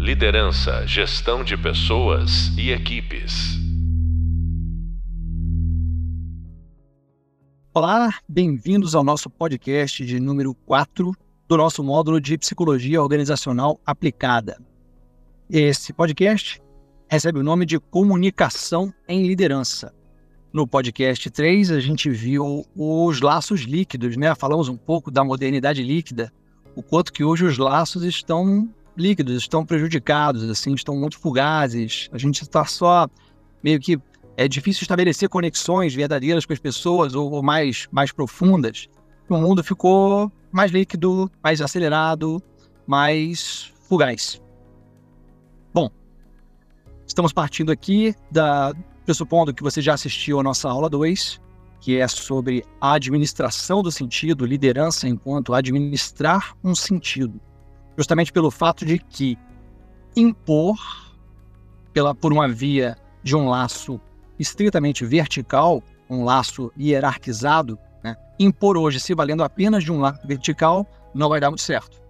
Liderança, gestão de pessoas e equipes. Olá, bem-vindos ao nosso podcast de número 4 do nosso módulo de Psicologia Organizacional Aplicada. Esse podcast recebe o nome de Comunicação em Liderança. No podcast 3, a gente viu os laços líquidos, né? Falamos um pouco da modernidade líquida, o quanto que hoje os laços estão líquidos, estão prejudicados, assim, estão muito fugazes. A gente está só meio que é difícil estabelecer conexões verdadeiras com as pessoas ou, ou mais mais profundas. O mundo ficou mais líquido, mais acelerado, mais fugaz. Bom, estamos partindo aqui da pressupondo que você já assistiu a nossa aula 2, que é sobre a administração do sentido, liderança enquanto administrar um sentido. Justamente pelo fato de que impor pela, por uma via de um laço estritamente vertical, um laço hierarquizado, né? impor hoje se valendo apenas de um laço vertical não vai dar muito certo.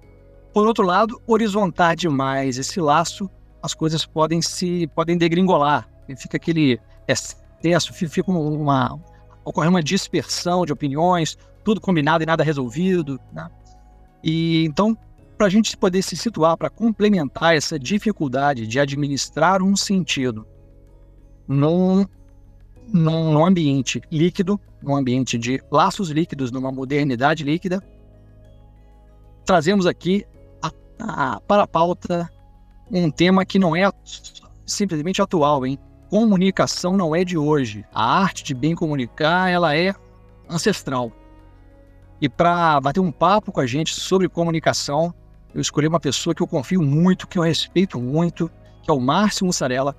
Por outro lado, horizontar demais esse laço, as coisas podem se podem degringolar, fica aquele excesso, fica uma, ocorre uma dispersão de opiniões, tudo combinado e nada resolvido. Né? E então, para a gente poder se situar, para complementar essa dificuldade de administrar um sentido num, num, num ambiente líquido, num ambiente de laços líquidos, numa modernidade líquida, trazemos aqui a, a, para a pauta um tema que não é simplesmente atual, hein? comunicação não é de hoje. A arte de bem comunicar, ela é ancestral. E para bater um papo com a gente sobre comunicação, eu escolhi uma pessoa que eu confio muito, que eu respeito muito, que é o Márcio Mussarela.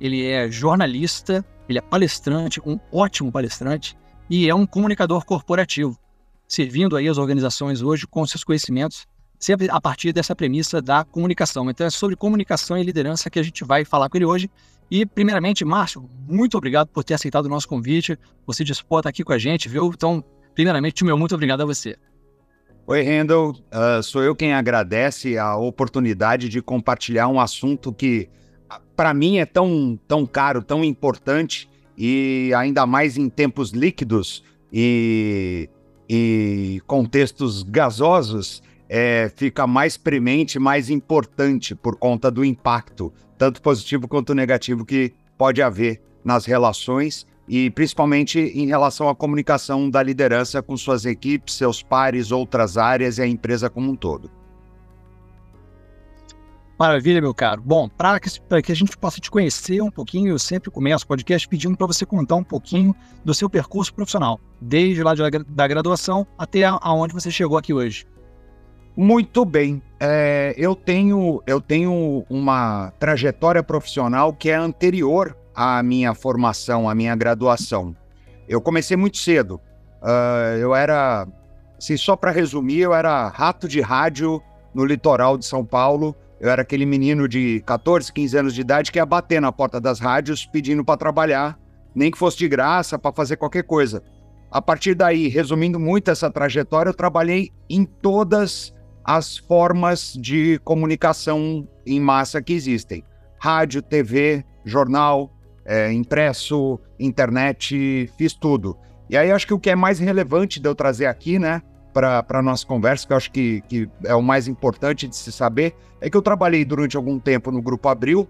Ele é jornalista, ele é palestrante, um ótimo palestrante e é um comunicador corporativo, servindo aí as organizações hoje com seus conhecimentos, sempre a partir dessa premissa da comunicação. Então é sobre comunicação e liderança que a gente vai falar com ele hoje. E, primeiramente, Márcio, muito obrigado por ter aceitado o nosso convite. Você estar aqui com a gente, viu? Então, primeiramente, meu muito obrigado a você. Oi, Randall. Uh, sou eu quem agradece a oportunidade de compartilhar um assunto que, para mim, é tão, tão caro, tão importante e ainda mais em tempos líquidos e, e contextos gasosos, é, fica mais premente, mais importante por conta do impacto tanto positivo quanto negativo que pode haver nas relações e principalmente em relação à comunicação da liderança com suas equipes, seus pares, outras áreas e a empresa como um todo. Maravilha, meu caro. Bom, para que, que, a gente possa te conhecer um pouquinho, eu sempre começo o podcast pedindo para você contar um pouquinho do seu percurso profissional, desde lá de, da graduação até aonde você chegou aqui hoje. Muito bem. É, eu, tenho, eu tenho uma trajetória profissional que é anterior à minha formação, à minha graduação. Eu comecei muito cedo. Uh, eu era, assim, só para resumir, eu era rato de rádio no litoral de São Paulo. Eu era aquele menino de 14, 15 anos de idade que ia bater na porta das rádios pedindo para trabalhar, nem que fosse de graça, para fazer qualquer coisa. A partir daí, resumindo muito essa trajetória, eu trabalhei em todas as formas de comunicação em massa que existem: rádio, TV, jornal, é, impresso, internet, fiz tudo. E aí acho que o que é mais relevante de eu trazer aqui, né, para a nossa conversa, que eu acho que, que é o mais importante de se saber, é que eu trabalhei durante algum tempo no Grupo Abril,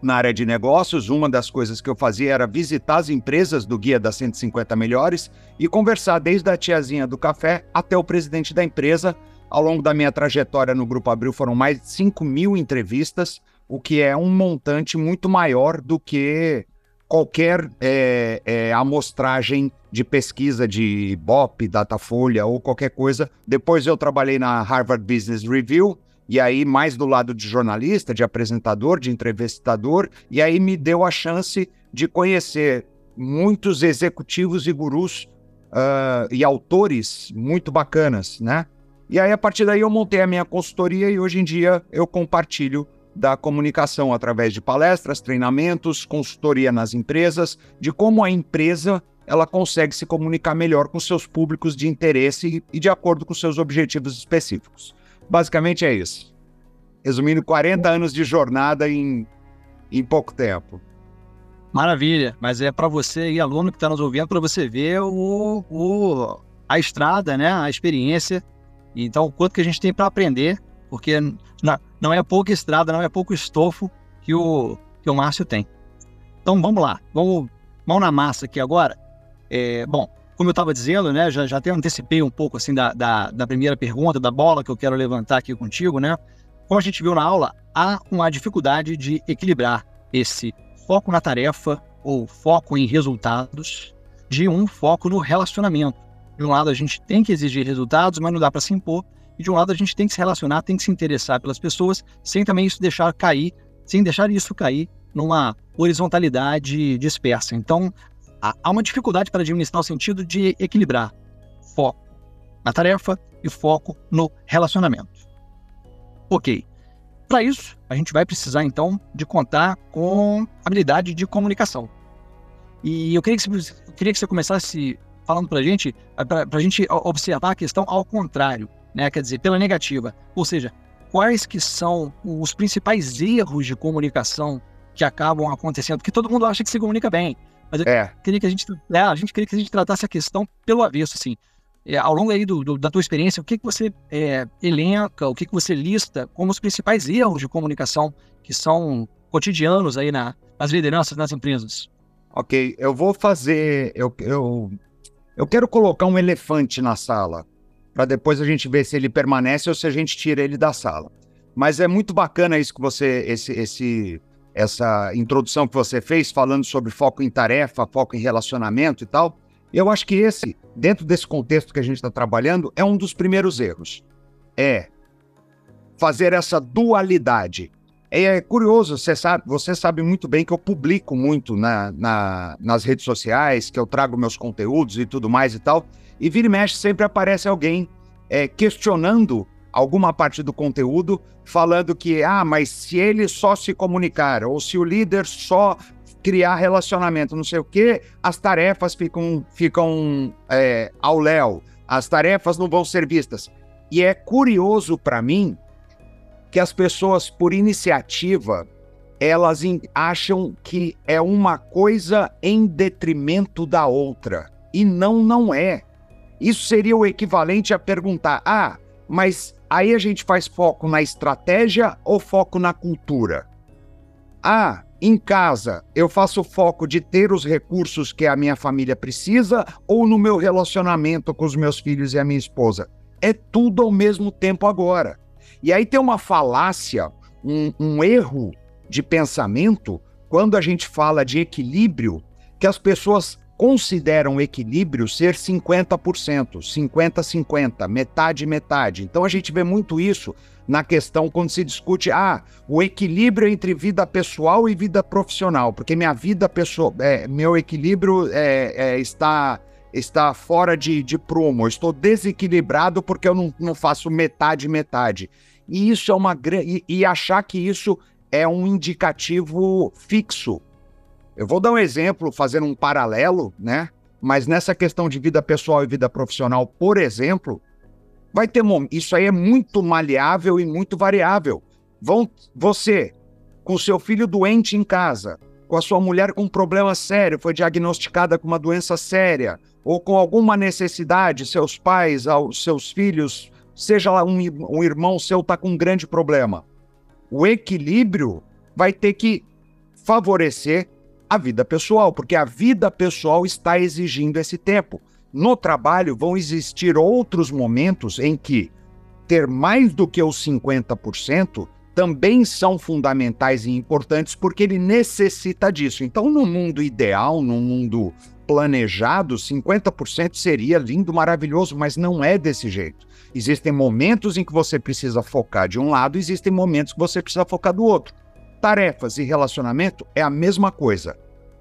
na área de negócios. Uma das coisas que eu fazia era visitar as empresas do Guia das 150 Melhores e conversar desde a tiazinha do café até o presidente da empresa ao longo da minha trajetória no Grupo Abril foram mais de 5 mil entrevistas, o que é um montante muito maior do que qualquer é, é, amostragem de pesquisa de Ibope, Datafolha ou qualquer coisa. Depois eu trabalhei na Harvard Business Review, e aí mais do lado de jornalista, de apresentador, de entrevistador, e aí me deu a chance de conhecer muitos executivos e gurus uh, e autores muito bacanas, né? E aí, a partir daí, eu montei a minha consultoria e hoje em dia eu compartilho da comunicação através de palestras, treinamentos, consultoria nas empresas, de como a empresa ela consegue se comunicar melhor com seus públicos de interesse e de acordo com seus objetivos específicos. Basicamente é isso. Resumindo, 40 anos de jornada em, em pouco tempo. Maravilha, mas é para você aluno que está nos ouvindo, para você ver o, o, a estrada, né? A experiência. Então, o quanto que a gente tem para aprender, porque não, não é pouca estrada, não é pouco estofo que o, que o Márcio tem. Então, vamos lá, vamos mão na massa aqui agora. É, bom, como eu estava dizendo, né? Já, já até antecipei um pouco assim da, da, da primeira pergunta, da bola que eu quero levantar aqui contigo, né? Como a gente viu na aula, há uma dificuldade de equilibrar esse foco na tarefa ou foco em resultados de um foco no relacionamento. De um lado, a gente tem que exigir resultados, mas não dá para se impor. E de um lado, a gente tem que se relacionar, tem que se interessar pelas pessoas, sem também isso deixar cair, sem deixar isso cair numa horizontalidade dispersa. Então, há uma dificuldade para administrar o sentido de equilibrar foco na tarefa e foco no relacionamento. Ok. Para isso, a gente vai precisar então de contar com habilidade de comunicação. E eu queria que você, queria que você começasse falando para a gente, para a gente observar a questão ao contrário, né? Quer dizer, pela negativa. Ou seja, quais que são os principais erros de comunicação que acabam acontecendo? Porque todo mundo acha que se comunica bem, mas eu é. queria que a gente, é, a gente queria que a gente tratasse a questão pelo avesso, assim é, ao longo aí do, do, da tua experiência, o que, que você é, elenca, o que, que você lista como os principais erros de comunicação que são cotidianos aí na, nas lideranças, nas empresas? Ok, eu vou fazer. Eu, eu, eu quero colocar um elefante na sala, para depois a gente ver se ele permanece ou se a gente tira ele da sala. Mas é muito bacana isso que você. Esse, esse, essa introdução que você fez, falando sobre foco em tarefa, foco em relacionamento e tal. Eu acho que esse, dentro desse contexto que a gente está trabalhando, é um dos primeiros erros. É fazer essa dualidade. É curioso, você sabe, você sabe muito bem que eu publico muito na, na, nas redes sociais, que eu trago meus conteúdos e tudo mais e tal. E vira e mexe, sempre aparece alguém é, questionando alguma parte do conteúdo, falando que, ah, mas se ele só se comunicar, ou se o líder só criar relacionamento, não sei o quê, as tarefas ficam, ficam é, ao léu, as tarefas não vão ser vistas. E é curioso para mim que as pessoas, por iniciativa, elas acham que é uma coisa em detrimento da outra. E não, não é. Isso seria o equivalente a perguntar: ah, mas aí a gente faz foco na estratégia ou foco na cultura? Ah, em casa, eu faço foco de ter os recursos que a minha família precisa ou no meu relacionamento com os meus filhos e a minha esposa? É tudo ao mesmo tempo agora. E aí tem uma falácia, um, um erro de pensamento quando a gente fala de equilíbrio, que as pessoas consideram o equilíbrio ser 50%, 50-50, metade metade. Então a gente vê muito isso na questão quando se discute ah, o equilíbrio entre vida pessoal e vida profissional, porque minha vida pessoal, é, meu equilíbrio é, é, está está fora de, de prumo, eu estou desequilibrado porque eu não, não faço metade metade. E isso é uma grande e achar que isso é um indicativo fixo eu vou dar um exemplo, fazendo um paralelo, né? Mas nessa questão de vida pessoal e vida profissional, por exemplo, vai ter isso aí é muito maleável e muito variável. Vão você com seu filho doente em casa, com a sua mulher com um problema sério, foi diagnosticada com uma doença séria, ou com alguma necessidade, seus pais, seus filhos, seja lá um, um irmão seu está com um grande problema. O equilíbrio vai ter que favorecer a vida pessoal, porque a vida pessoal está exigindo esse tempo. No trabalho vão existir outros momentos em que ter mais do que os 50% também são fundamentais e importantes porque ele necessita disso. Então, no mundo ideal, no mundo planejado, 50% seria lindo, maravilhoso, mas não é desse jeito. Existem momentos em que você precisa focar de um lado, existem momentos que você precisa focar do outro. Tarefas e relacionamento é a mesma coisa,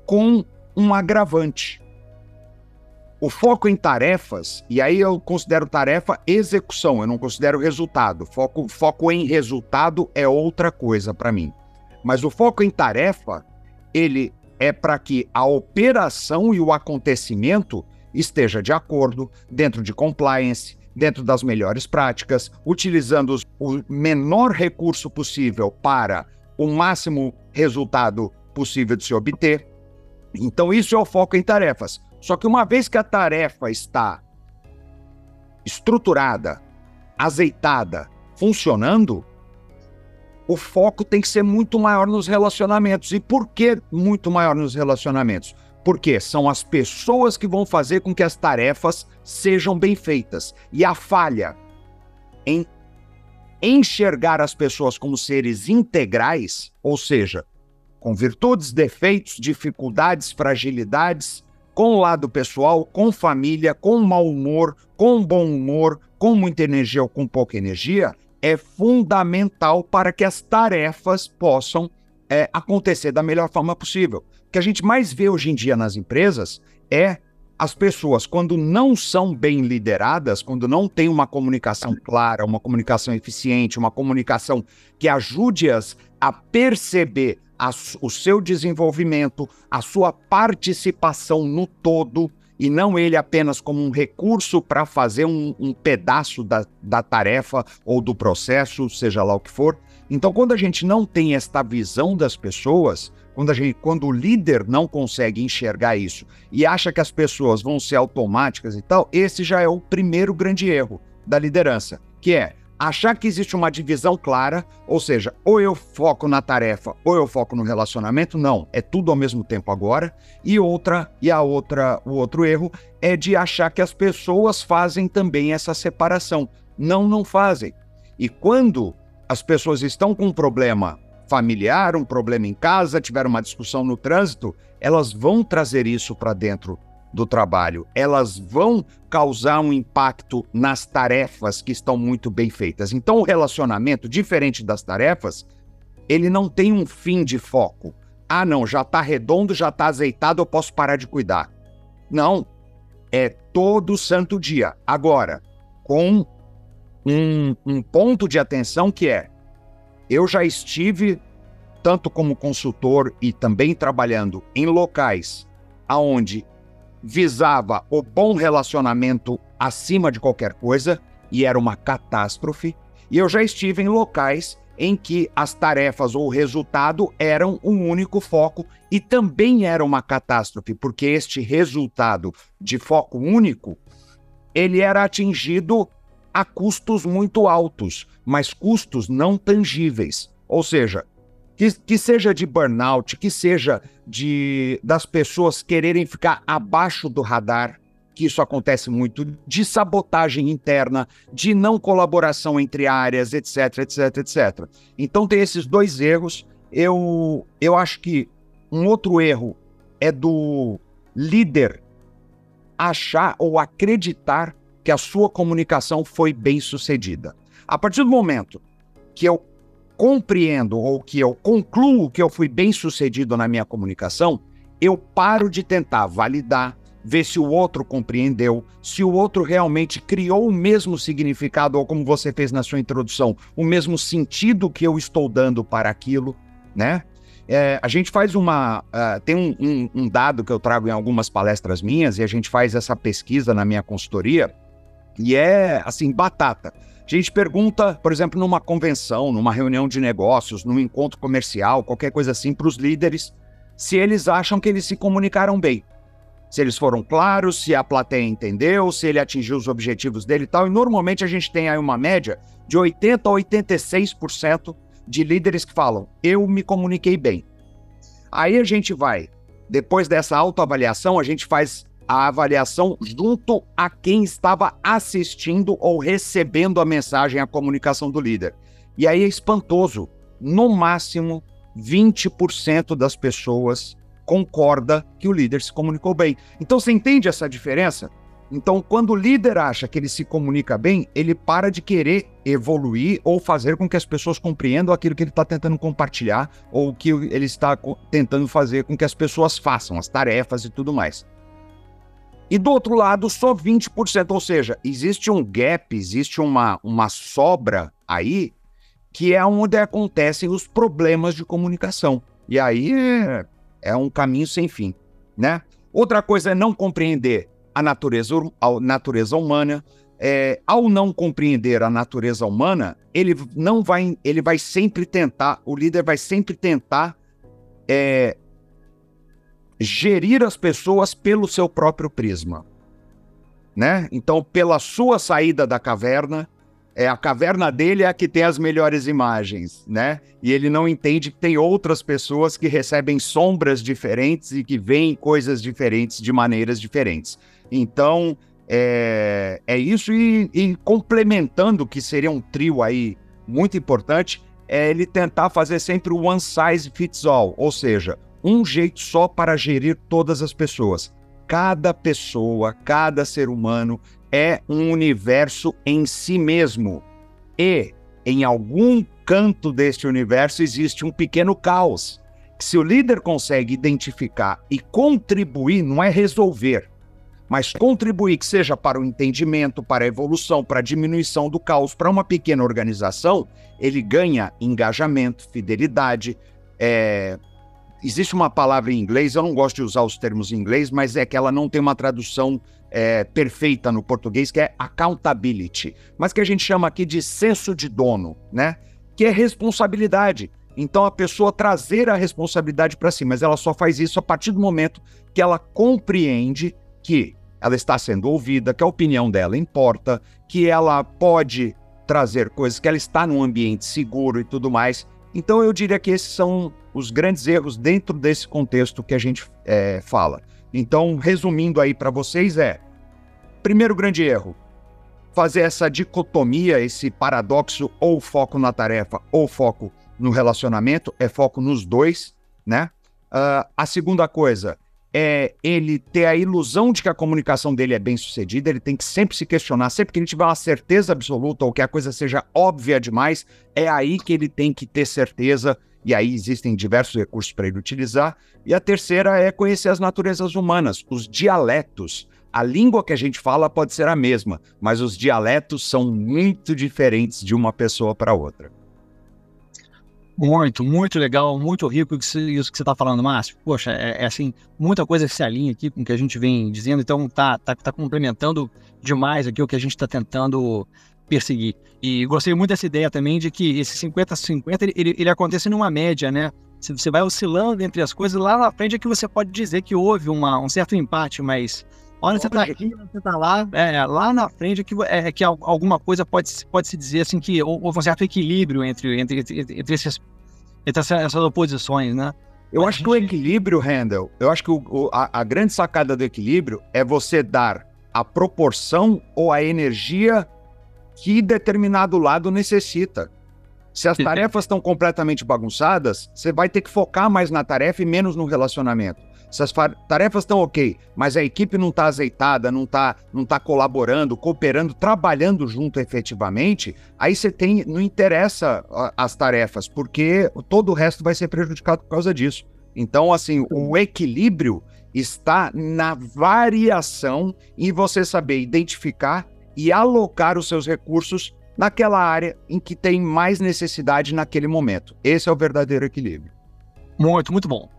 com um agravante. O foco em tarefas, e aí eu considero tarefa execução, eu não considero resultado. Foco, foco em resultado é outra coisa para mim. Mas o foco em tarefa, ele é para que a operação e o acontecimento esteja de acordo, dentro de compliance, dentro das melhores práticas, utilizando o menor recurso possível para o máximo resultado possível de se obter. Então, isso é o foco em tarefas. Só que uma vez que a tarefa está estruturada, azeitada, funcionando, o foco tem que ser muito maior nos relacionamentos. E por que muito maior nos relacionamentos? Porque são as pessoas que vão fazer com que as tarefas sejam bem feitas. E a falha em enxergar as pessoas como seres integrais, ou seja, com virtudes, defeitos, dificuldades, fragilidades, com lado pessoal, com família, com mau humor, com bom humor, com muita energia ou com pouca energia, é fundamental para que as tarefas possam é, acontecer da melhor forma possível. O que a gente mais vê hoje em dia nas empresas é as pessoas, quando não são bem lideradas, quando não tem uma comunicação clara, uma comunicação eficiente, uma comunicação que ajude-as a perceber a, o seu desenvolvimento, a sua participação no todo, e não ele apenas como um recurso para fazer um, um pedaço da, da tarefa ou do processo, seja lá o que for. Então, quando a gente não tem esta visão das pessoas, quando, a gente, quando o líder não consegue enxergar isso e acha que as pessoas vão ser automáticas e tal, esse já é o primeiro grande erro da liderança, que é achar que existe uma divisão clara, ou seja, ou eu foco na tarefa ou eu foco no relacionamento, não, é tudo ao mesmo tempo agora. E outra, e a outra, o outro erro é de achar que as pessoas fazem também essa separação. Não, não fazem. E quando as pessoas estão com um problema familiar, um problema em casa, tiveram uma discussão no trânsito, elas vão trazer isso para dentro do trabalho, elas vão causar um impacto nas tarefas que estão muito bem feitas. Então, o relacionamento, diferente das tarefas, ele não tem um fim de foco. Ah, não, já está redondo, já está azeitado, eu posso parar de cuidar. Não, é todo santo dia. Agora, com um, um ponto de atenção que é: eu já estive, tanto como consultor e também trabalhando em locais aonde visava o bom relacionamento acima de qualquer coisa e era uma catástrofe. E eu já estive em locais em que as tarefas ou o resultado eram um único foco e também era uma catástrofe, porque este resultado de foco único, ele era atingido a custos muito altos, mas custos não tangíveis. Ou seja, que, que seja de burnout, que seja de das pessoas quererem ficar abaixo do radar, que isso acontece muito, de sabotagem interna, de não colaboração entre áreas, etc, etc, etc. Então tem esses dois erros. Eu, eu acho que um outro erro é do líder achar ou acreditar que a sua comunicação foi bem sucedida. A partir do momento que eu compreendo ou que eu concluo que eu fui bem sucedido na minha comunicação, eu paro de tentar validar, ver se o outro compreendeu, se o outro realmente criou o mesmo significado, ou como você fez na sua introdução, o mesmo sentido que eu estou dando para aquilo, né? É, a gente faz uma. Uh, tem um, um, um dado que eu trago em algumas palestras minhas, e a gente faz essa pesquisa na minha consultoria, e é assim, batata. A gente pergunta, por exemplo, numa convenção, numa reunião de negócios, num encontro comercial, qualquer coisa assim, para os líderes, se eles acham que eles se comunicaram bem. Se eles foram claros, se a plateia entendeu, se ele atingiu os objetivos dele e tal. E normalmente a gente tem aí uma média de 80% a 86% de líderes que falam: eu me comuniquei bem. Aí a gente vai, depois dessa autoavaliação, a gente faz a avaliação junto a quem estava assistindo ou recebendo a mensagem, a comunicação do líder. E aí é espantoso. No máximo, 20% das pessoas concorda que o líder se comunicou bem. Então você entende essa diferença? Então, quando o líder acha que ele se comunica bem, ele para de querer evoluir ou fazer com que as pessoas compreendam aquilo que ele está tentando compartilhar ou que ele está tentando fazer com que as pessoas façam, as tarefas e tudo mais. E do outro lado, só 20%. Ou seja, existe um gap, existe uma, uma sobra aí, que é onde acontecem os problemas de comunicação. E aí é, é um caminho sem fim, né? Outra coisa é não compreender a natureza, a natureza humana, é, ao não compreender a natureza humana, ele não vai, ele vai sempre tentar, o líder vai sempre tentar é, gerir as pessoas pelo seu próprio prisma, né? Então, pela sua saída da caverna, é a caverna dele é a que tem as melhores imagens, né? E ele não entende que tem outras pessoas que recebem sombras diferentes e que veem coisas diferentes de maneiras diferentes. Então, é, é isso, e, e complementando, que seria um trio aí muito importante, é ele tentar fazer sempre o one size fits all, ou seja, um jeito só para gerir todas as pessoas. Cada pessoa, cada ser humano é um universo em si mesmo. E em algum canto deste universo existe um pequeno caos. Se o líder consegue identificar e contribuir, não é resolver, mas contribuir que seja para o entendimento, para a evolução, para a diminuição do caos, para uma pequena organização, ele ganha engajamento, fidelidade. É... Existe uma palavra em inglês, eu não gosto de usar os termos em inglês, mas é que ela não tem uma tradução é, perfeita no português, que é accountability, mas que a gente chama aqui de senso de dono, né? Que é responsabilidade. Então a pessoa trazer a responsabilidade para si, mas ela só faz isso a partir do momento que ela compreende que ela está sendo ouvida, que a opinião dela importa, que ela pode trazer coisas, que ela está num ambiente seguro e tudo mais. Então eu diria que esses são os grandes erros dentro desse contexto que a gente é, fala. Então, resumindo aí para vocês, é: primeiro grande erro, fazer essa dicotomia, esse paradoxo, ou foco na tarefa ou foco no relacionamento, é foco nos dois, né? Uh, a segunda coisa, é ele ter a ilusão de que a comunicação dele é bem sucedida, ele tem que sempre se questionar, sempre que ele tiver uma certeza absoluta ou que a coisa seja óbvia demais, é aí que ele tem que ter certeza, e aí existem diversos recursos para ele utilizar. E a terceira é conhecer as naturezas humanas, os dialetos. A língua que a gente fala pode ser a mesma, mas os dialetos são muito diferentes de uma pessoa para outra. Muito, muito legal, muito rico isso que você está falando, Márcio. Poxa, é, é, assim, muita coisa se alinha aqui com o que a gente vem dizendo, então tá, tá, tá complementando demais aqui o que a gente está tentando perseguir. E gostei muito dessa ideia também de que esse 50-50 ele, ele acontece numa média, né? Você vai oscilando entre as coisas, lá na frente é que você pode dizer que houve uma, um certo empate, mas Olha, você tá aqui, você tá lá, é, lá na frente é que, é, que alguma coisa pode, pode se dizer assim que houve um certo equilíbrio entre, entre, entre, entre, esses, entre essas oposições, né? Eu acho gente... que o equilíbrio, Handel, eu acho que o, o, a, a grande sacada do equilíbrio é você dar a proporção ou a energia que determinado lado necessita. Se as tarefas estão completamente bagunçadas, você vai ter que focar mais na tarefa e menos no relacionamento. Se as tarefas estão ok, mas a equipe não está azeitada, não está não tá colaborando, cooperando, trabalhando junto efetivamente, aí você tem. Não interessa as tarefas, porque todo o resto vai ser prejudicado por causa disso. Então, assim, o equilíbrio está na variação em você saber identificar e alocar os seus recursos naquela área em que tem mais necessidade naquele momento. Esse é o verdadeiro equilíbrio. Muito, muito bom.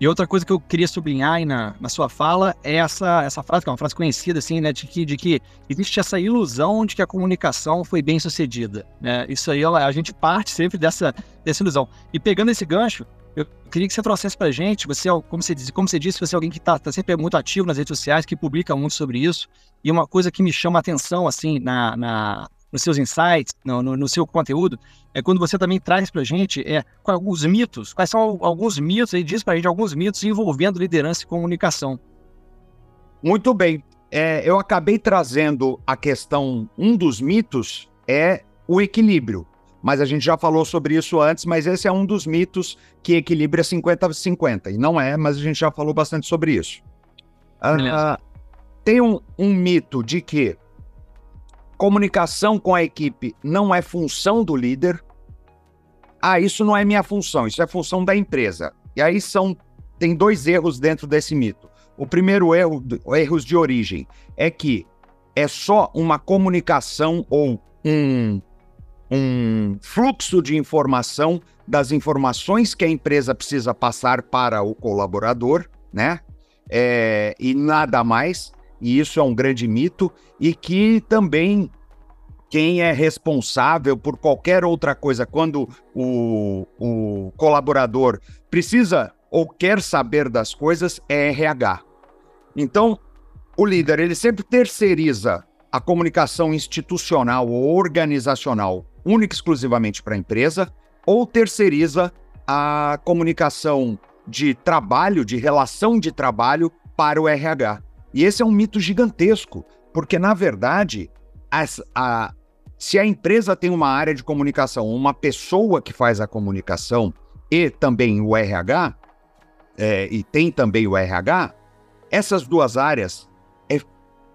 E outra coisa que eu queria sublinhar aí na, na sua fala é essa, essa frase, que é uma frase conhecida, assim, né, de que, de que existe essa ilusão de que a comunicação foi bem sucedida. Né? Isso aí, a gente parte sempre dessa, dessa ilusão. E pegando esse gancho, eu queria que você trouxesse pra gente, você, como você, disse, como você disse, você é alguém que está tá sempre muito ativo nas redes sociais, que publica muito sobre isso, e uma coisa que me chama a atenção, assim, na, na nos seus insights, no, no, no, seu conteúdo, é quando você também traz para a gente é, alguns mitos, quais são alguns mitos, aí diz para a gente alguns mitos envolvendo liderança e comunicação. Muito bem. É, eu acabei trazendo a questão, um dos mitos é o equilíbrio. Mas a gente já falou sobre isso antes, mas esse é um dos mitos que equilibra 50-50. E não é, mas a gente já falou bastante sobre isso. Uh, tem um, um mito de que comunicação com a equipe não é função do líder. Ah, isso não é minha função, isso é função da empresa. E aí são tem dois erros dentro desse mito. O primeiro erro, erros de origem, é que é só uma comunicação ou um, um fluxo de informação das informações que a empresa precisa passar para o colaborador, né? É, e nada mais. E isso é um grande mito, e que também quem é responsável por qualquer outra coisa quando o, o colaborador precisa ou quer saber das coisas é RH. Então, o líder ele sempre terceiriza a comunicação institucional ou organizacional única e exclusivamente para a empresa ou terceiriza a comunicação de trabalho, de relação de trabalho para o RH. E esse é um mito gigantesco, porque na verdade as, a, se a empresa tem uma área de comunicação, uma pessoa que faz a comunicação e também o RH, é, e tem também o RH, essas duas áreas, é,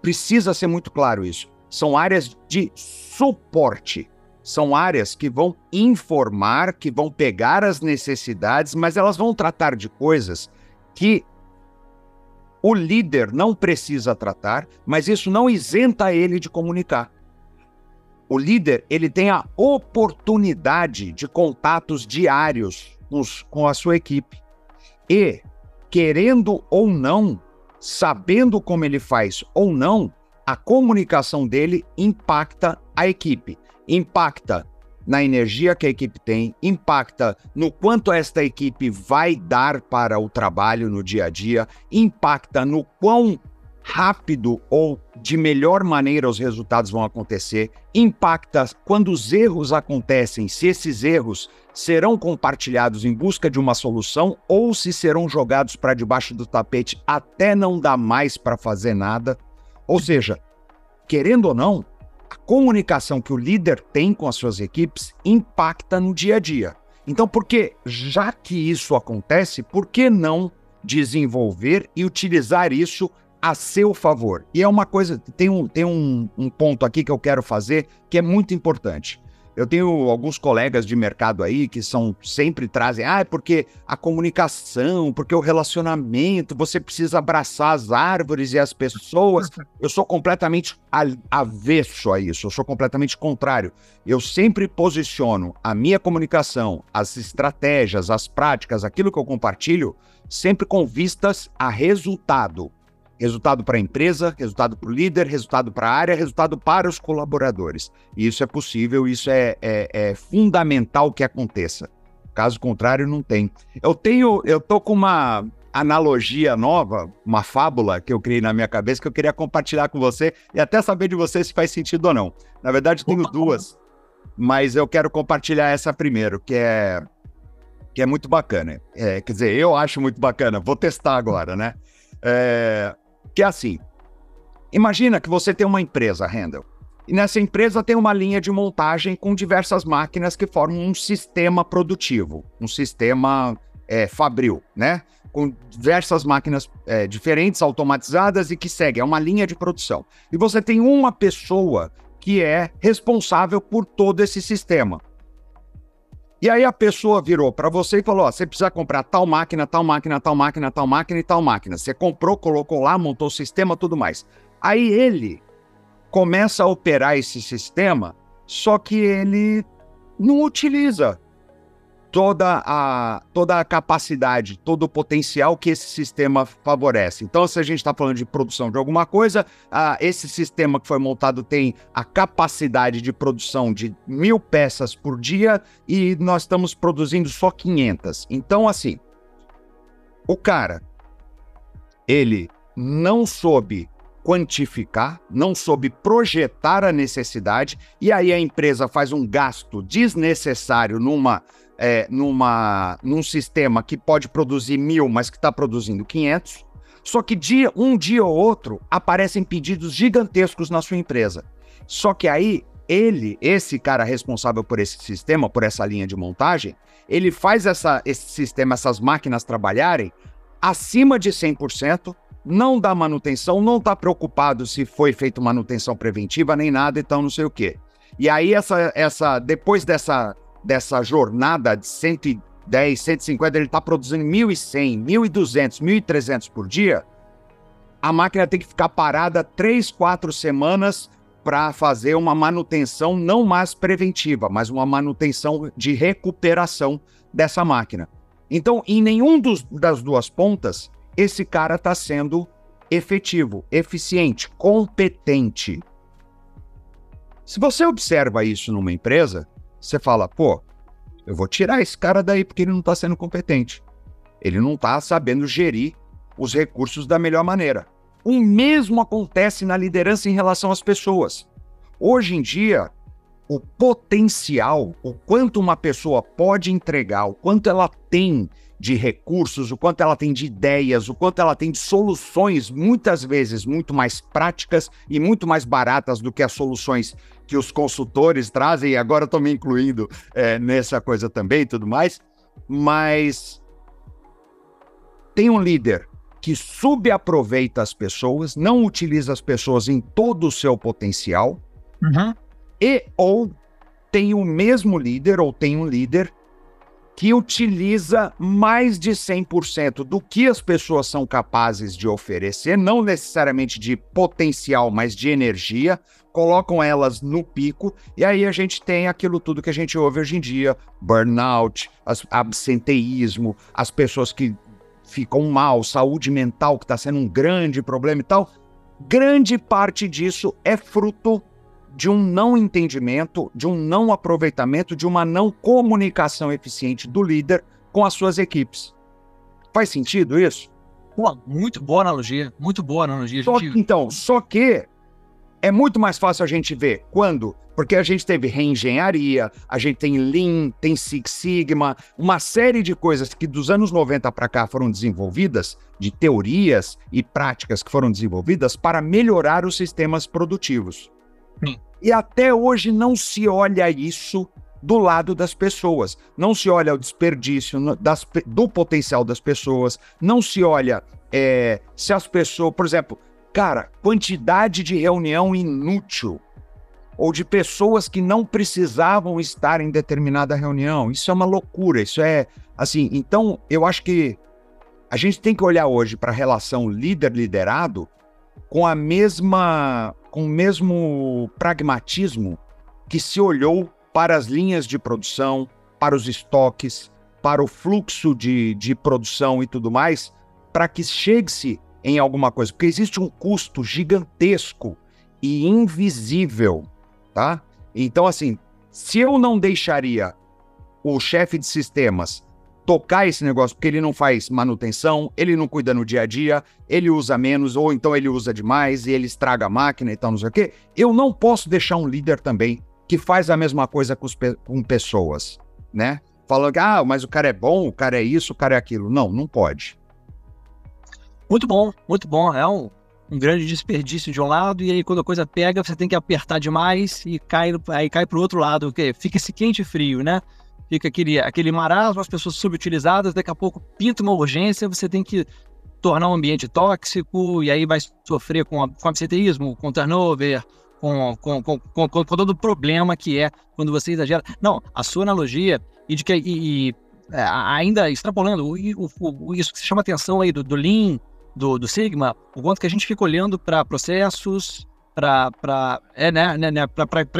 precisa ser muito claro isso, são áreas de suporte. São áreas que vão informar, que vão pegar as necessidades, mas elas vão tratar de coisas que o líder não precisa tratar, mas isso não isenta ele de comunicar o líder ele tem a oportunidade de contatos diários com a sua equipe. E, querendo ou não, sabendo como ele faz ou não, a comunicação dele impacta a equipe, impacta na energia que a equipe tem, impacta no quanto esta equipe vai dar para o trabalho no dia a dia, impacta no quão rápido ou de melhor maneira os resultados vão acontecer, impacta quando os erros acontecem, se esses erros serão compartilhados em busca de uma solução ou se serão jogados para debaixo do tapete até não dar mais para fazer nada. Ou seja, querendo ou não, a comunicação que o líder tem com as suas equipes impacta no dia a dia. Então, porque já que isso acontece, por que não desenvolver e utilizar isso a seu favor. E é uma coisa, tem um, tem um, um ponto aqui que eu quero fazer que é muito importante. Eu tenho alguns colegas de mercado aí que são sempre trazem, ah, é porque a comunicação, porque o relacionamento, você precisa abraçar as árvores e as pessoas. Eu sou completamente avesso a isso, eu sou completamente contrário. Eu sempre posiciono a minha comunicação, as estratégias, as práticas, aquilo que eu compartilho, sempre com vistas a resultado. Resultado para a empresa, resultado para o líder, resultado para a área, resultado para os colaboradores. E isso é possível, isso é, é, é, fundamental que aconteça. Caso contrário, não tem. Eu tenho, eu tô com uma analogia nova, uma fábula que eu criei na minha cabeça que eu queria compartilhar com você e até saber de você se faz sentido ou não. Na verdade, tenho duas, mas eu quero compartilhar essa primeiro, que é que é muito bacana. É, quer dizer, eu acho muito bacana. Vou testar agora, né? É, que é assim: imagina que você tem uma empresa, Handel, e nessa empresa tem uma linha de montagem com diversas máquinas que formam um sistema produtivo, um sistema é, fabril, né? Com diversas máquinas é, diferentes, automatizadas e que seguem, é uma linha de produção. E você tem uma pessoa que é responsável por todo esse sistema. E aí a pessoa virou para você e falou: ó, você precisa comprar tal máquina, tal máquina, tal máquina, tal máquina e tal máquina. Você comprou, colocou lá, montou o sistema, tudo mais. Aí ele começa a operar esse sistema, só que ele não utiliza toda a, toda a capacidade, todo o potencial que esse sistema favorece. Então, se a gente está falando de produção de alguma coisa, esse sistema que foi montado tem a capacidade de produção de mil peças por dia e nós estamos produzindo só 500. Então, assim, o cara, ele não soube quantificar, não soube projetar a necessidade, e aí a empresa faz um gasto desnecessário numa é, numa, num sistema que pode produzir mil, mas que está produzindo 500. Só que dia, um dia ou outro aparecem pedidos gigantescos na sua empresa. Só que aí ele, esse cara responsável por esse sistema, por essa linha de montagem, ele faz essa, esse sistema, essas máquinas trabalharem acima de 100%, não dá manutenção, não está preocupado se foi feita manutenção preventiva nem nada, então não sei o quê. E aí essa, essa depois dessa dessa jornada de 110, 150, ele está produzindo 1.100, 1.200, 1.300 por dia, a máquina tem que ficar parada 3, 4 semanas para fazer uma manutenção não mais preventiva, mas uma manutenção de recuperação dessa máquina. Então, em nenhum dos, das duas pontas, esse cara está sendo efetivo, eficiente, competente. Se você observa isso numa empresa, você fala, pô, eu vou tirar esse cara daí porque ele não está sendo competente. Ele não está sabendo gerir os recursos da melhor maneira. O mesmo acontece na liderança em relação às pessoas. Hoje em dia, o potencial, o quanto uma pessoa pode entregar, o quanto ela tem de recursos, o quanto ela tem de ideias, o quanto ela tem de soluções, muitas vezes muito mais práticas e muito mais baratas do que as soluções que os consultores trazem, e agora estou me incluindo é, nessa coisa também e tudo mais, mas tem um líder que subaproveita as pessoas, não utiliza as pessoas em todo o seu potencial, uhum. e ou tem o mesmo líder, ou tem um líder que utiliza mais de 100% do que as pessoas são capazes de oferecer, não necessariamente de potencial, mas de energia, colocam elas no pico, e aí a gente tem aquilo tudo que a gente ouve hoje em dia: burnout, as, absenteísmo, as pessoas que ficam mal, saúde mental, que está sendo um grande problema e tal. Grande parte disso é fruto de um não entendimento, de um não aproveitamento, de uma não comunicação eficiente do líder com as suas equipes. Faz sentido isso? Pô, muito boa analogia, muito boa analogia. Só gente... Então, só que é muito mais fácil a gente ver quando, porque a gente teve reengenharia, a gente tem Lean, tem Six Sigma, uma série de coisas que dos anos 90 para cá foram desenvolvidas, de teorias e práticas que foram desenvolvidas para melhorar os sistemas produtivos. Sim. E até hoje não se olha isso do lado das pessoas. Não se olha o desperdício das, do potencial das pessoas, não se olha é, se as pessoas, por exemplo, cara, quantidade de reunião inútil ou de pessoas que não precisavam estar em determinada reunião. Isso é uma loucura, isso é assim. Então, eu acho que a gente tem que olhar hoje para a relação líder-liderado com a mesma com o mesmo pragmatismo que se olhou para as linhas de produção, para os estoques, para o fluxo de, de produção e tudo mais, para que chegue-se em alguma coisa. Porque existe um custo gigantesco e invisível, tá? Então, assim, se eu não deixaria o chefe de sistemas tocar esse negócio, porque ele não faz manutenção, ele não cuida no dia a dia, ele usa menos, ou então ele usa demais e ele estraga a máquina e tal, não sei o quê. Eu não posso deixar um líder também que faz a mesma coisa com, com pessoas, né? Falando que, ah, mas o cara é bom, o cara é isso, o cara é aquilo. Não, não pode. Muito bom, muito bom. É um, um grande desperdício de um lado, e aí quando a coisa pega, você tem que apertar demais e cai, aí cai pro outro lado, que fica esse quente e frio, né? fica aquele, aquele marasmo, as pessoas subutilizadas, daqui a pouco pinta uma urgência, você tem que tornar o um ambiente tóxico, e aí vai sofrer com, com absenteísmo, com turnover, com, com, com, com, com todo o problema que é quando você exagera. Não, a sua analogia, e de que e, e, é, ainda extrapolando, o, o, o, isso que se chama atenção aí do, do Lean, do, do Sigma, o quanto que a gente fica olhando para processos, para é, né, né, né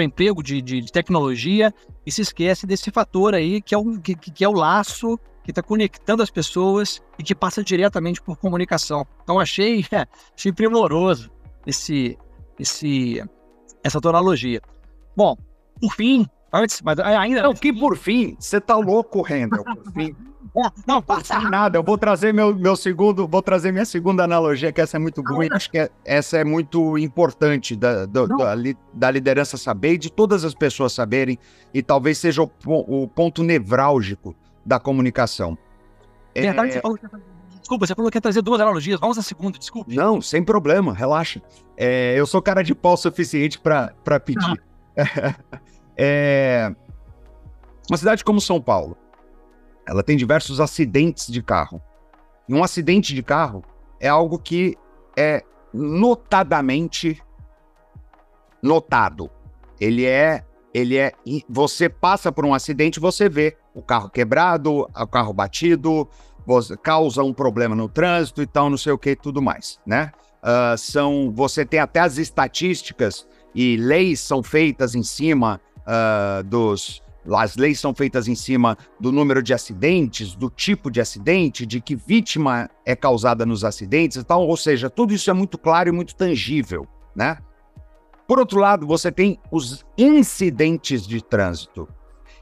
emprego de, de, de, tecnologia e se esquece desse fator aí que é o, que, que é o laço que está conectando as pessoas e que passa diretamente por comunicação. Então achei, achei primoroso esse, esse, essa tua analogia. Bom, por fim, antes, mas ainda. Não, que por fim, você tá louco, Rendel, por fim. Não, passa nada. Eu vou trazer meu, meu segundo, vou trazer minha segunda analogia, que essa é muito boa e acho que é, essa é muito importante da, da, da, da, liderança saber e de todas as pessoas saberem, e talvez seja o, o ponto nevrálgico da comunicação. É verdade, é... você falou que Desculpa, você falou que ia trazer duas analogias. Vamos à segunda, desculpa. Não, sem problema, relaxa. É, eu sou cara de pau suficiente para pedir. É, uma cidade como São Paulo, ela tem diversos acidentes de carro. E um acidente de carro é algo que é notadamente notado. Ele é, ele é, você passa por um acidente, você vê o carro quebrado, o carro batido, causa um problema no trânsito e tal, não sei o que, tudo mais, né? Uh, são, você tem até as estatísticas e leis são feitas em cima uh, dos As leis são feitas em cima do número de acidentes, do tipo de acidente, de que vítima é causada nos acidentes e tal. Ou seja, tudo isso é muito claro e muito tangível, né? Por outro lado, você tem os incidentes de trânsito.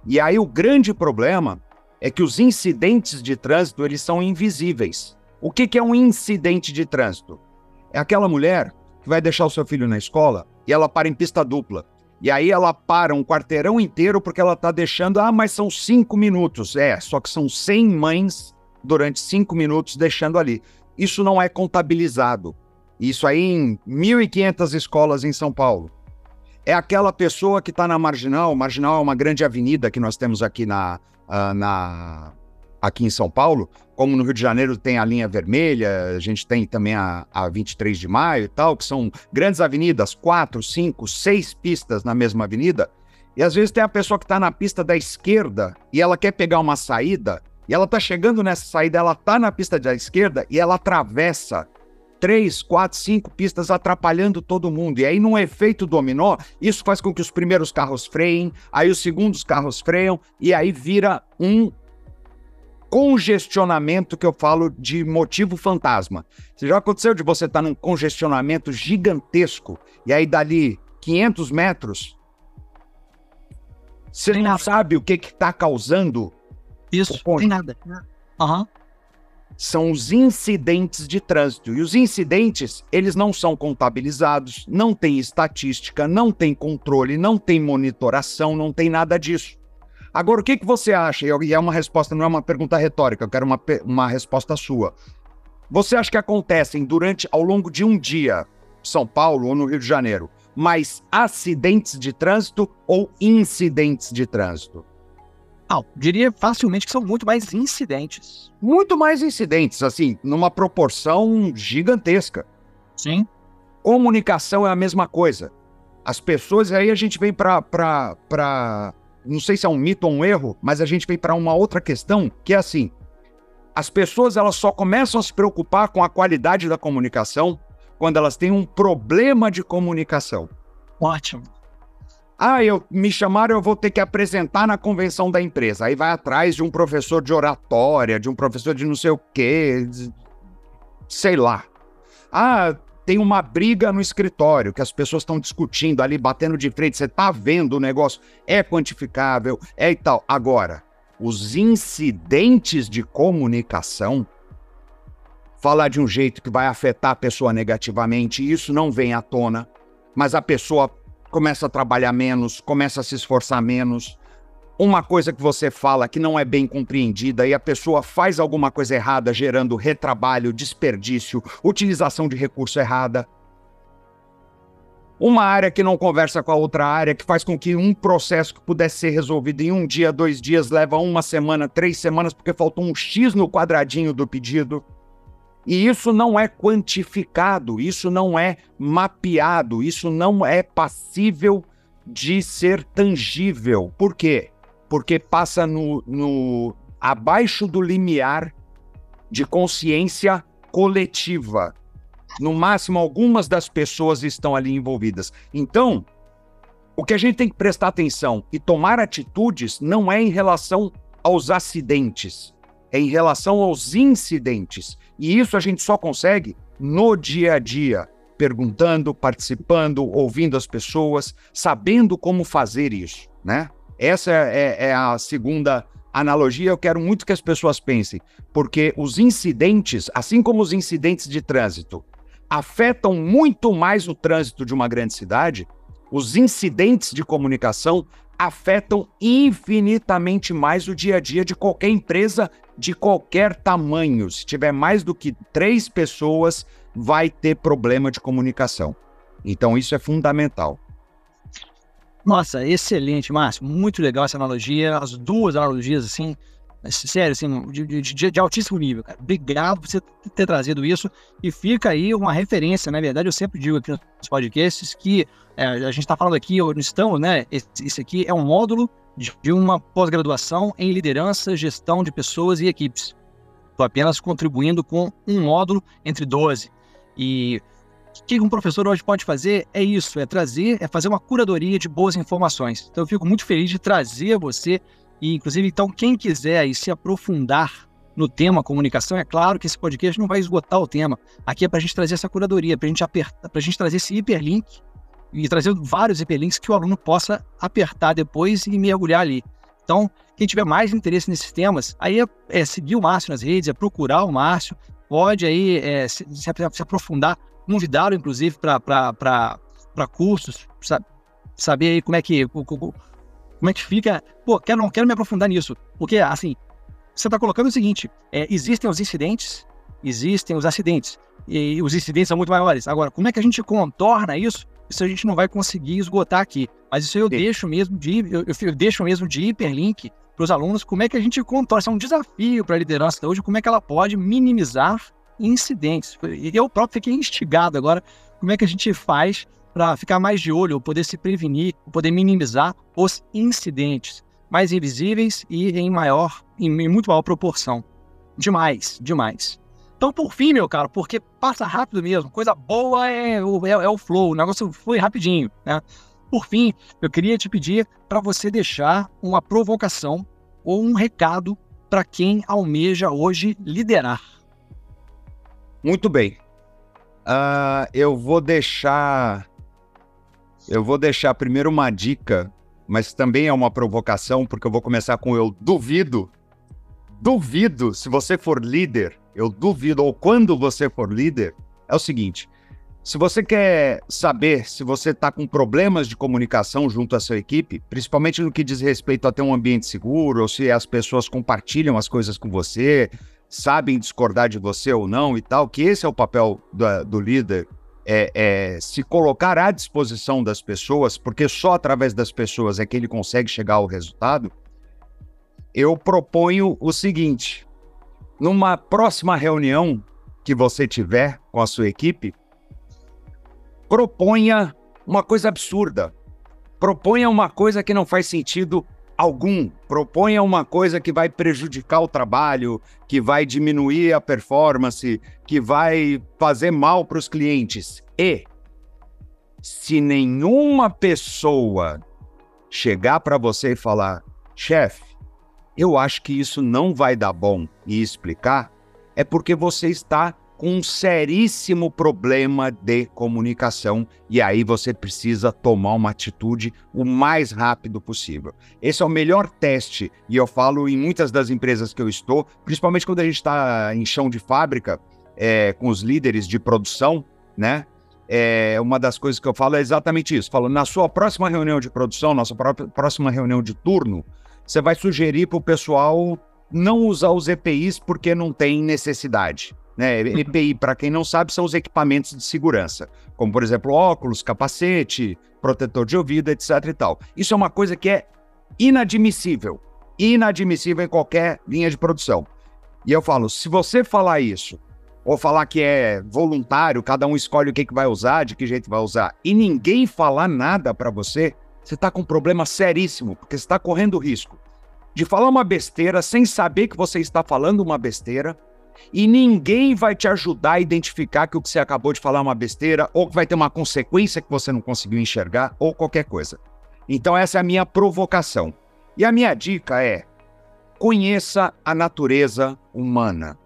E aí o grande problema é que os incidentes de trânsito eles são invisíveis. O que, que é um incidente de trânsito? É aquela mulher que vai deixar o seu filho na escola e ela para em pista dupla. E aí ela para um quarteirão inteiro porque ela está deixando, ah, mas são cinco minutos. É, só que são 100 mães durante cinco minutos deixando ali. Isso não é contabilizado. Isso aí em 1.500 escolas em São Paulo. É aquela pessoa que está na Marginal. Marginal é uma grande avenida que nós temos aqui na, uh, na aqui em São Paulo, como no Rio de Janeiro tem a linha vermelha, a gente tem também a, a 23 de maio e tal, que são grandes avenidas, quatro, cinco, seis pistas na mesma avenida. E às vezes tem a pessoa que está na pista da esquerda e ela quer pegar uma saída, e ela está chegando nessa saída, ela está na pista da esquerda e ela atravessa três, quatro, cinco pistas atrapalhando todo mundo. E aí, num efeito dominó, isso faz com que os primeiros carros freiem, aí os segundos carros freiam, e aí vira um congestionamento que eu falo de motivo fantasma. Você já aconteceu de você estar tá num congestionamento gigantesco e aí dali 500 metros você não sabe o que está causando isso? Tem nada. Uhum. São os incidentes de trânsito. E os incidentes, eles não são contabilizados, não tem estatística, não tem controle, não tem monitoração, não tem nada disso. Agora, o que, que você acha? E é uma resposta, não é uma pergunta retórica, eu quero uma, uma resposta sua. Você acha que acontecem durante, ao longo de um dia, São Paulo ou no Rio de Janeiro, mais acidentes de trânsito ou incidentes de trânsito? Ah, diria facilmente que são muito mais incidentes. Muito mais incidentes, assim, numa proporção gigantesca. Sim. Comunicação é a mesma coisa. As pessoas, aí a gente vem para não sei se é um mito ou um erro, mas a gente vem para uma outra questão, que é assim: as pessoas elas só começam a se preocupar com a qualidade da comunicação quando elas têm um problema de comunicação. Ótimo. Ah, eu me chamaram, eu vou ter que apresentar na convenção da empresa. Aí vai atrás de um professor de oratória, de um professor de não sei o quê, sei lá. Ah, tem uma briga no escritório, que as pessoas estão discutindo ali, batendo de frente, você está vendo o negócio, é quantificável, é e tal. Agora, os incidentes de comunicação, falar de um jeito que vai afetar a pessoa negativamente, isso não vem à tona, mas a pessoa começa a trabalhar menos, começa a se esforçar menos, uma coisa que você fala que não é bem compreendida e a pessoa faz alguma coisa errada, gerando retrabalho, desperdício, utilização de recurso errada. Uma área que não conversa com a outra área, que faz com que um processo que pudesse ser resolvido em um dia, dois dias, leva uma semana, três semanas, porque faltou um X no quadradinho do pedido. E isso não é quantificado, isso não é mapeado, isso não é passível de ser tangível. Por quê? Porque passa no, no abaixo do limiar de consciência coletiva. No máximo, algumas das pessoas estão ali envolvidas. Então, o que a gente tem que prestar atenção e tomar atitudes não é em relação aos acidentes, é em relação aos incidentes. E isso a gente só consegue no dia a dia, perguntando, participando, ouvindo as pessoas, sabendo como fazer isso, né? Essa é, é a segunda analogia. Eu quero muito que as pessoas pensem, porque os incidentes, assim como os incidentes de trânsito, afetam muito mais o trânsito de uma grande cidade, os incidentes de comunicação afetam infinitamente mais o dia a dia de qualquer empresa de qualquer tamanho. Se tiver mais do que três pessoas, vai ter problema de comunicação. Então, isso é fundamental. Nossa, excelente, Márcio. Muito legal essa analogia. As duas analogias, assim, sério, assim, de, de, de, altíssimo nível, cara. Obrigado por você ter trazido isso. E fica aí uma referência, na verdade, eu sempre digo aqui nos podcasts que é, a gente está falando aqui, ou estamos, né? Esse aqui é um módulo de uma pós-graduação em liderança, gestão de pessoas e equipes. Estou apenas contribuindo com um módulo entre 12. E O que um professor hoje pode fazer é isso, é trazer, é fazer uma curadoria de boas informações. Então eu fico muito feliz de trazer você e inclusive então quem quiser se aprofundar no tema comunicação, é claro que esse podcast não vai esgotar o tema. Aqui é para a gente trazer essa curadoria, para a gente trazer esse hiperlink e trazer vários hiperlinks que o aluno possa apertar depois e mergulhar ali. Então, quem tiver mais interesse nesses temas, aí é, é seguir o Márcio nas redes, é procurar o Márcio, pode aí é, se, se, aprofundar, convidá-lo, inclusive, para cursos, sabe, saber aí como é que como é que fica. Pô, quero, não quero me aprofundar nisso, porque assim você está colocando o seguinte: é, existem os incidentes, existem os acidentes, e os incidentes são muito maiores. Agora, como é que a gente contorna isso? Isso a gente não vai conseguir esgotar aqui. Mas isso eu Sim. deixo mesmo de eu, eu deixo mesmo de hiperlink para os alunos. Como é que a gente contorna? Isso é um desafio para a liderança hoje. Como é que ela pode minimizar incidentes? Eu próprio fiquei instigado agora. Como é que a gente faz para ficar mais de olho, poder se prevenir, poder minimizar os incidentes? mais invisíveis e em maior, em, muito maior proporção. Demais, demais. Então, por fim, meu caro, porque passa rápido mesmo, coisa boa é o, é, é o flow, o negócio foi rapidinho, né? Por fim, eu queria te pedir para você deixar uma provocação ou um recado para quem almeja hoje liderar. Muito bem. Uh, eu vou deixar. Eu vou deixar primeiro uma dica mas também é uma provocação, porque eu vou começar com eu duvido. Duvido, se você for líder, eu duvido, ou quando você for líder, é o seguinte: se você quer saber se você está com problemas de comunicação junto à sua equipe, principalmente no que diz respeito a ter um ambiente seguro, ou se as pessoas compartilham as coisas com você, sabem discordar de você ou não e tal, que esse é o papel do, do líder é, é, se colocar à disposição das pessoas, porque só através das pessoas é que ele consegue chegar ao resultado, eu proponho o seguinte: numa próxima reunião que você tiver com a sua equipe, proponha uma coisa absurda. Proponha uma coisa que não faz sentido algum. Proponha uma coisa que vai prejudicar o trabalho, que vai diminuir a performance, que vai fazer mal para os clientes. E se nenhuma pessoa chegar para você e falar, chefe, eu acho que isso não vai dar bom e explicar, é porque você está com um seríssimo problema de comunicação e aí você precisa tomar uma atitude o mais rápido possível. Esse é o melhor teste e eu falo em muitas das empresas que eu estou, principalmente quando a gente está em chão de fábrica é, com os líderes de produção, né? É, uma das coisas que eu falo é exatamente isso. Falo, na sua próxima reunião de produção, nossa próxima reunião de turno, você vai sugerir para o pessoal não usar os EPIs porque não tem necessidade. Né? EPI, para quem não sabe, são os equipamentos de segurança, como por exemplo óculos, capacete, protetor de ouvido, etc. e tal. Isso é uma coisa que é inadmissível, inadmissível em qualquer linha de produção. E eu falo, se você falar isso, ou falar que é voluntário, cada um escolhe o que, que vai usar, de que jeito vai usar, e ninguém falar nada para você, você está com um problema seríssimo, porque você está correndo risco de falar uma besteira sem saber que você está falando uma besteira, e ninguém vai te ajudar a identificar que o que você acabou de falar é uma besteira, ou que vai ter uma consequência que você não conseguiu enxergar, ou qualquer coisa. Então, essa é a minha provocação. E a minha dica é: conheça a natureza humana.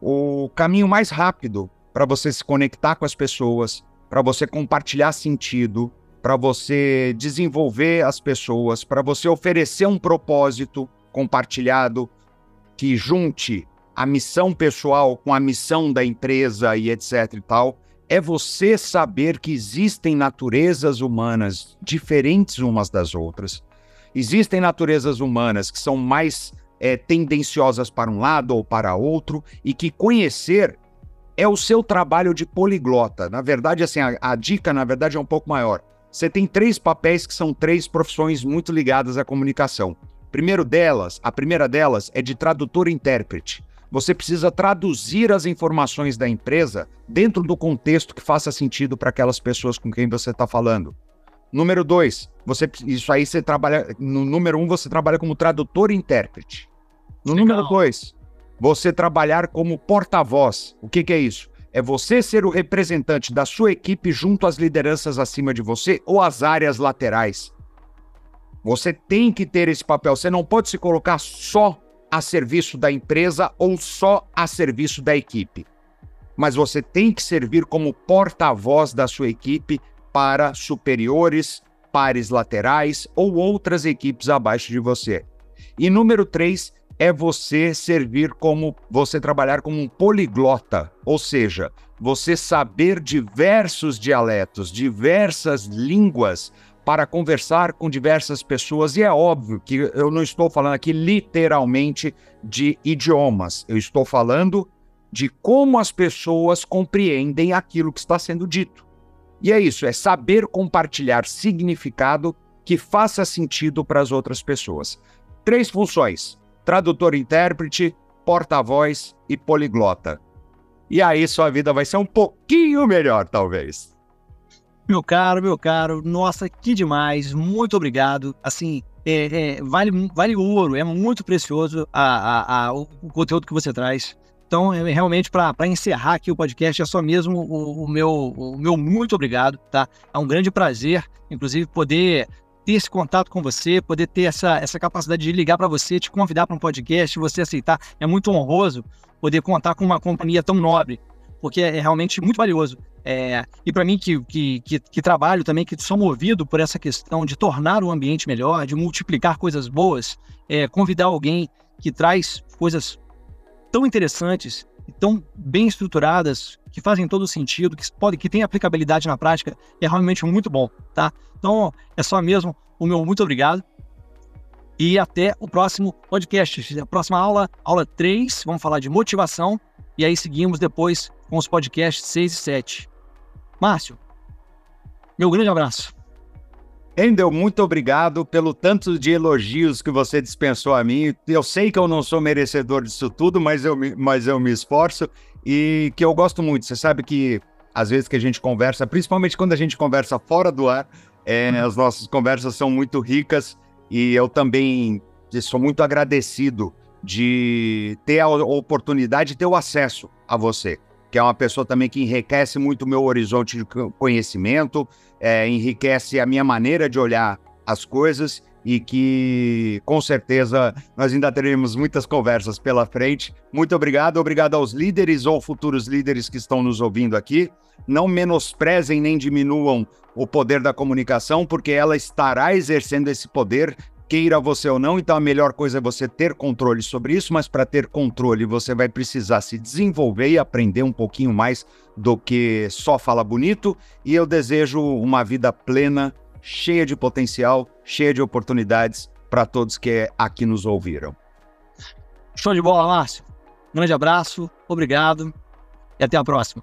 O caminho mais rápido para você se conectar com as pessoas, para você compartilhar sentido, para você desenvolver as pessoas, para você oferecer um propósito compartilhado que junte a missão pessoal com a missão da empresa e etc e tal, é você saber que existem naturezas humanas diferentes umas das outras. Existem naturezas humanas que são mais é, tendenciosas para um lado ou para outro e que conhecer é o seu trabalho de poliglota. Na verdade, assim, a, a dica, na verdade, é um pouco maior. Você tem três papéis que são três profissões muito ligadas à comunicação. Primeiro delas, a primeira delas é de tradutor-intérprete. Você precisa traduzir as informações da empresa dentro do contexto que faça sentido para aquelas pessoas com quem você está falando. Número dois, você, isso aí você trabalha. No número um, você trabalha como tradutor e intérprete. No Legal. número dois, você trabalhar como porta-voz. O que, que é isso? É você ser o representante da sua equipe junto às lideranças acima de você ou às áreas laterais. Você tem que ter esse papel. Você não pode se colocar só a serviço da empresa ou só a serviço da equipe. Mas você tem que servir como porta-voz da sua equipe para superiores, pares laterais ou outras equipes abaixo de você. E número três é você servir como você trabalhar como um poliglota, ou seja, você saber diversos dialetos, diversas línguas para conversar com diversas pessoas. E é óbvio que eu não estou falando aqui literalmente de idiomas, eu estou falando de como as pessoas compreendem aquilo que está sendo dito. E é isso, é saber compartilhar significado que faça sentido para as outras pessoas. Três funções: tradutor-intérprete, porta-voz e poliglota. E aí sua vida vai ser um pouquinho melhor, talvez. Meu caro, meu caro, nossa, que demais, muito obrigado. Assim, é, é, vale, vale ouro, é muito precioso a, a, a, o, conteúdo que você traz. Então, é, realmente, para encerrar aqui o podcast, é só mesmo o, o, meu, o meu muito obrigado, tá? É um grande prazer, inclusive, poder ter esse contato com você, poder ter essa, essa capacidade de ligar para você, te convidar para um podcast, você aceitar. É muito honroso poder contar com uma companhia tão nobre, porque é realmente muito valioso. É, e para mim, que, que, que, que, trabalho também, que sou movido por essa questão de tornar o ambiente melhor, de multiplicar coisas boas, é, convidar alguém que traz coisas tão interessantes e tão bem estruturadas, que fazem todo sentido, que pode, que tem aplicabilidade na prática, é realmente muito bom, tá? Então, é só mesmo o meu muito obrigado. E até o próximo podcast. A próxima aula, aula 3, vamos falar de motivação. E aí seguimos depois com os podcasts 6 e 7. Márcio, meu grande abraço. Endel, muito obrigado pelo tanto de elogios que você dispensou a mim. Eu sei que eu não sou merecedor disso tudo, mas eu me, mas eu me esforço e que eu gosto muito. Você sabe que às vezes que a gente conversa, principalmente quando a gente conversa fora do ar, é, uhum. as nossas conversas são muito ricas e eu também sou muito agradecido de ter a oportunidade de ter o acesso a você que é uma pessoa também que enriquece muito o meu horizonte de conhecimento, é, enriquece a minha maneira de olhar as coisas e que com certeza nós ainda teremos muitas conversas pela frente. Muito obrigado, obrigado aos líderes ou futuros líderes que estão nos ouvindo aqui. Não menosprezem nem diminuam o poder da comunicação, porque ela estará exercendo esse poder queira você ou não, então a melhor coisa é você ter controle sobre isso, mas para ter controle você vai precisar se desenvolver e aprender um pouquinho mais do que só fala bonito. E eu desejo uma vida plena, cheia de potencial, cheia de oportunidades para todos que aqui nos ouviram. Show de bola, Márcio. grande abraço, obrigado e até a próxima.